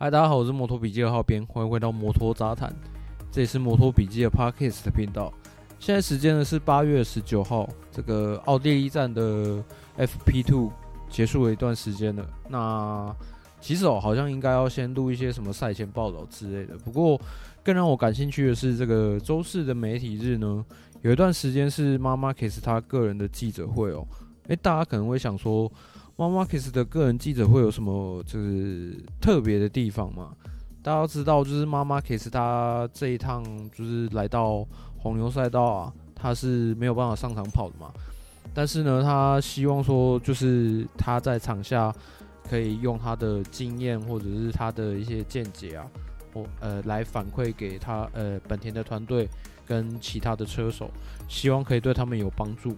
嗨，大家好，我是摩托笔记二号编，欢迎回到摩托杂谈，这里是摩托笔记的 Podcast 的频道。现在时间呢是八月十九号，这个奥地利站的 FP2 结束了一段时间了。那其实哦，好像应该要先录一些什么赛前报道之类的。不过更让我感兴趣的是，这个周四的媒体日呢，有一段时间是 Marc Marquez 他个人的记者会哦。诶，大家可能会想说。Marc Marquez 的个人记者会有什么就是特别的地方吗？大家都知道，就是 Marc Marquez 他这一趟就是来到红牛赛道啊，他是没有办法上场跑的嘛。但是呢，他希望说，就是他在场下可以用他的经验或者是他的一些见解啊，或呃来反馈给他呃本田的团队跟其他的车手，希望可以对他们有帮助。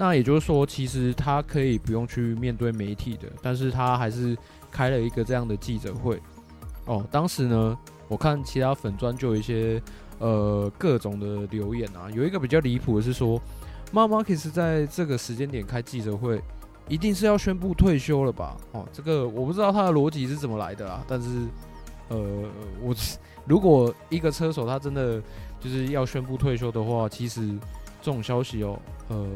那也就是说，其实他可以不用去面对媒体的，但是他还是开了一个这样的记者会。哦，当时呢，我看其他粉专就有一些呃各种的留言啊，有一个比较离谱的是说，Marc Marquez 在这个时间点开记者会，一定是要宣布退休了吧？哦，这个我不知道他的逻辑是怎么来的啊，但是呃，我 如果一个车手他真的就是要宣布退休的话，其实这种消息哦，呃。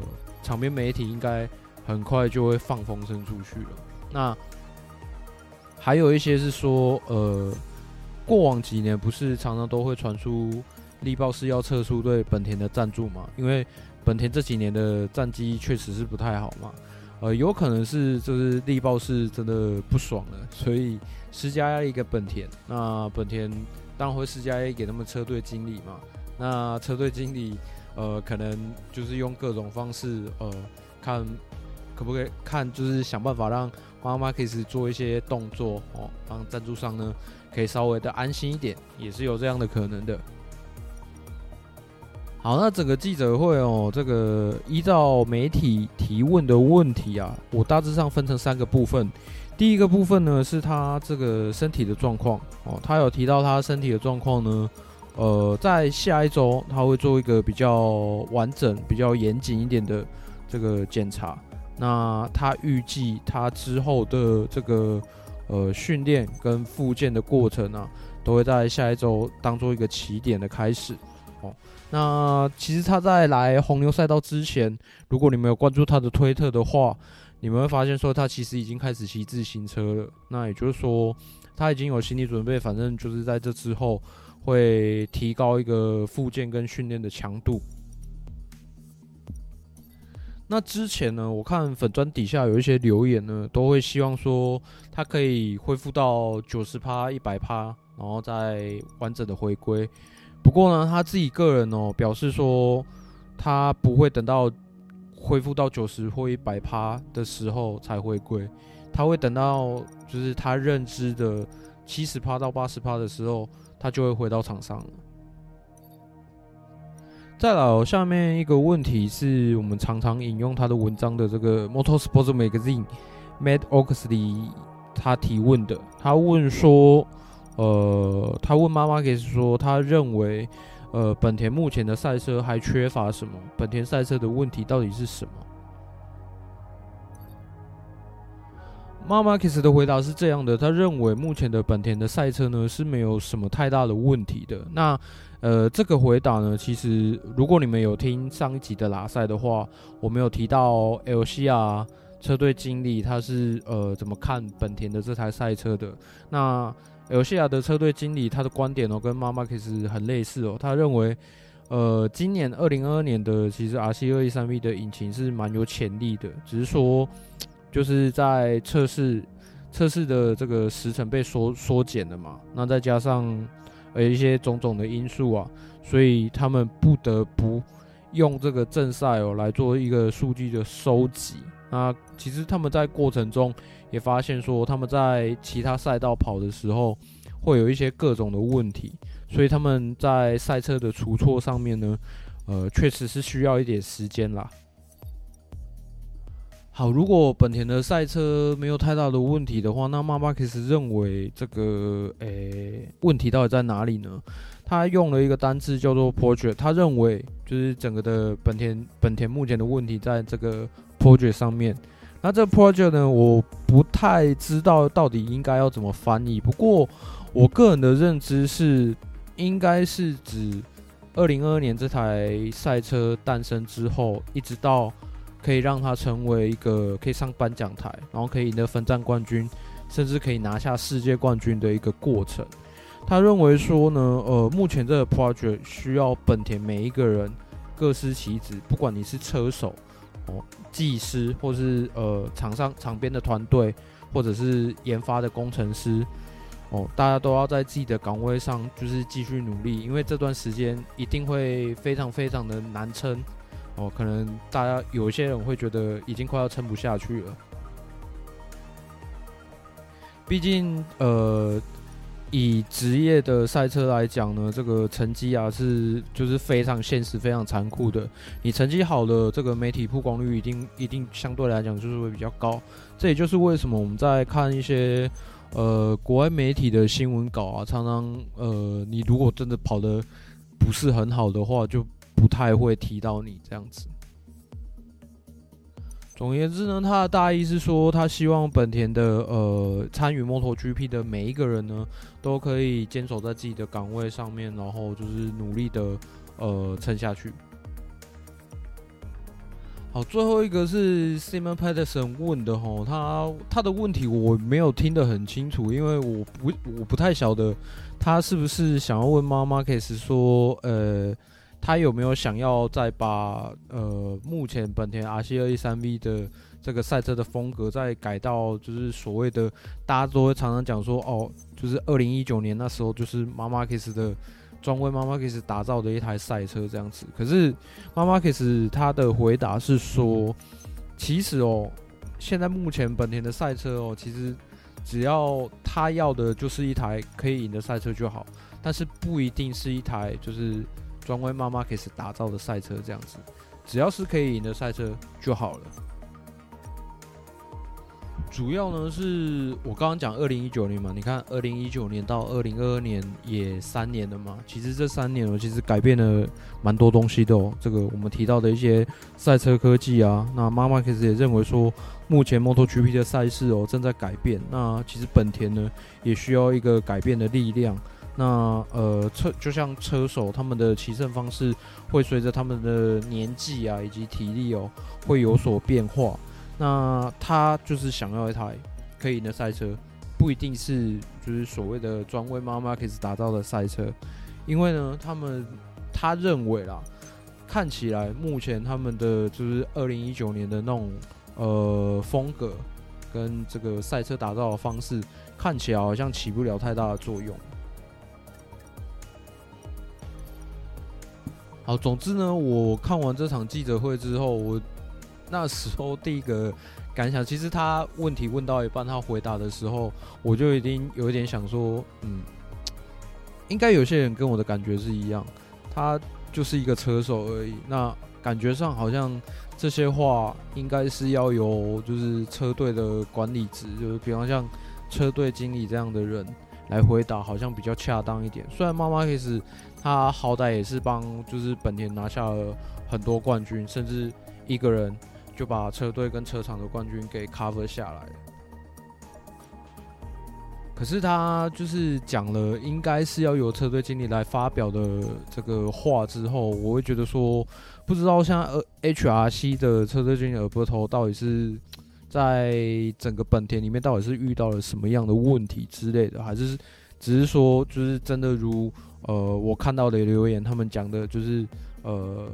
场边媒体应该很快就会放风声出去了。那还有一些是说，呃，过往几年不是常常都会传出力豹是要撤出对本田的赞助嘛？因为本田这几年的战绩确实是不太好嘛。呃，有可能是就是力豹是真的不爽了，所以施加压力给本田。那本田当然会施加压力给他们车队经理嘛。那车队经理。呃，可能就是用各种方式，呃，看可不可以看，就是想办法让妈妈可以做一些动作哦，让赞助商呢可以稍微的安心一点，也是有这样的可能的。好，那整个记者会哦，这个依照媒体提问的问题啊，我大致上分成三个部分。第一个部分呢，是他这个身体的状况哦，他有提到他身体的状况呢。呃，在下一周他会做一个比较完整、比较严谨一点的这个检查。那他预计他之后的这个呃训练跟复健的过程啊，都会在下一周当做一个起点的开始。哦，那其实他在来红牛赛道之前，如果你们有关注他的推特的话，你们会发现说他其实已经开始骑自行车了。那也就是说，他已经有心理准备，反正就是在这之后。会提高一个复健跟训练的强度。那之前呢，我看粉砖底下有一些留言呢，都会希望说他可以恢复到九十趴、一百趴，然后再完整的回归。不过呢，他自己个人哦表示说，他不会等到恢复到九十或一百趴的时候才回归，他会等到就是他认知的七十趴到八十趴的时候。他就会回到场上了。再来，下面一个问题是我们常常引用他的文章的这个 Motor Sports Magazine Matt Oxley 他提问的。他问说，呃，他问妈妈，给说，他认为，呃，本田目前的赛车还缺乏什么？本田赛车的问题到底是什么？Markus 的回答是这样的，他认为目前的本田的赛车呢是没有什么太大的问题的。那呃，这个回答呢，其实如果你们有听上一集的拉赛的话，我们有提到 LCR 车队经理他是呃怎么看本田的这台赛车的。那 LCR 的车队经理他的观点哦，跟妈妈其实很类似哦，他认为呃今年二零二二年的其实 RC 二一三 V 的引擎是蛮有潜力的，只是说。就是在测试测试的这个时程被缩缩减了嘛，那再加上呃一些种种的因素啊，所以他们不得不用这个正赛哦来做一个数据的收集。那其实他们在过程中也发现说，他们在其他赛道跑的时候会有一些各种的问题，所以他们在赛车的除错上面呢，呃，确实是需要一点时间啦。好，如果本田的赛车没有太大的问题的话，那 Marc Marquez 认为这个诶、问题到底在哪里呢？他用了一个单字叫做 project，他认为就是整个的本田本田目前的问题在这个 project 上面。那这 project 呢，我不太知道到底应该要怎么翻译。不过我个人的认知是，应该是指二零二二年这台赛车诞生之后，一直到可以让它成为一个可以上颁奖台，然后可以赢得分站冠军，甚至可以拿下世界冠军的一个过程。他认为说呢，呃，目前这个 project 需要本田每一个人各司其职，不管你是车手、哦，技师，或是呃场上场边的团队，或者是研发的工程师，哦，大家都要在自己的岗位上就是继续努力，因为这段时间一定会非常非常的难撑，哦，可能大家有一些人会觉得已经快要撑不下去了，毕竟呃。以职业的赛车来讲呢，这个成绩啊是就是非常现实、非常残酷的。你成绩好的，这个媒体曝光率一定一定相对来讲就是会比较高。这也就是为什么我们在看一些呃国外媒体的新闻稿啊，常常呃你如果真的跑得不是很好的话，就不太会提到你这样子。总而言之呢，他的大意是说，他希望本田的呃参与 MotoGP 的每一个人呢，都可以坚守在自己的岗位上面，然后就是努力的呃撑下去。好，最后一个是 Simon Peterson 问的吼，他他的问题我没有听得很清楚，因为我不我不太晓得他是不是想要问 Marc Marquez 说呃。他有没有想要再把呃目前本田 RC213V 的这个赛车的风格再改到就是所谓的大家都会常常讲说哦，就是二零一九年那时候就是 Marc Marquez 的专为 Marc Marquez 打造的一台赛车这样子。可是 Marc Marquez 他的回答是说，其实哦，现在目前本田的赛车哦，其实只要他要的就是一台可以赢的赛车就好，但是不一定是一台就是。专为 Marc Marquez 打造的赛车，这样子，只要是可以赢的赛车就好了。主要呢是我刚刚讲二零一九年嘛，你看二零一九年到二零二二年也三年了嘛，其实这三年我其实改变了蛮多东西的哦。这个我们提到的一些赛车科技啊，那 Marc Marquez 也认为说，目前 MotoGP 的赛事哦正在改变，那其实本田呢也需要一个改变的力量。那呃车就像车手，他们的骑乘方式会随着他们的年纪啊以及体力哦会有所变化。那他就是想要一台可以赢的赛车，不一定是就是所谓的专为妈妈可以打造的赛车，因为呢，他们他认为啦，看起来目前他们的就是二零一九年的那种呃风格跟这个赛车打造的方式，看起来好像起不了太大的作用。好，总之呢，我看完这场记者会之后，我那时候第一个感想，其实他问题问到一半，他回答的时候，我就已经有一点想说，嗯，应该有些人跟我的感觉是一样，他就是一个车手而已。那感觉上好像这些话应该是要由就是车队的管理职，就是比方像车队经理这样的人来回答，好像比较恰当一点。虽然妈妈也是。他好歹也是帮，就是本田拿下了很多冠军，甚至一个人就把车队跟车厂的冠军给 cover 下来。可是他就是讲了，应该是要由车队经理来发表的这个话之后，我会觉得说，不知道像 HRC 的车队经理尔伯特到底是在整个本田里面到底是遇到了什么样的问题之类的，还是只是说就是真的如。呃，我看到的留言，他们讲的就是，呃，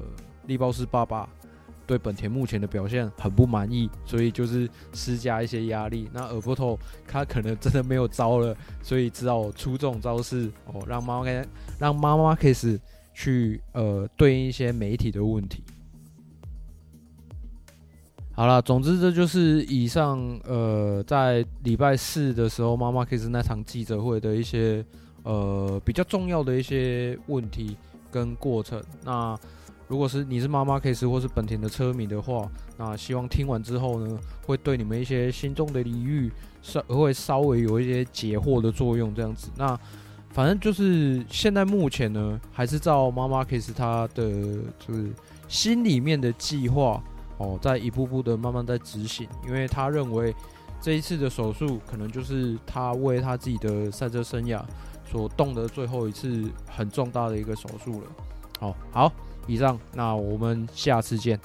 力包斯爸爸对本田目前的表现很不满意，所以就是施加一些压力。那尔伯托他可能真的没有招了，所以只好出这种招式哦，让妈妈让妈妈开始去呃对应一些媒体的问题。好了，总之这就是以上呃在礼拜四的时候妈妈 Kiss 那场记者会的一些。呃，比较重要的一些问题跟过程。那如果是你是妈妈 Kiss 或是本田的车迷的话，那希望听完之后呢，会对你们一些心中的疑虑稍会稍微有一些解惑的作用，这样子。那反正就是现在目前呢，还是照妈妈 Kiss 他的就是心里面的计划哦，在一步步的慢慢在执行，因为他认为这一次的手术可能就是他为他自己的赛车生涯所动的最后一次很重大的一个手术了。好，好，以上，那我们下次见。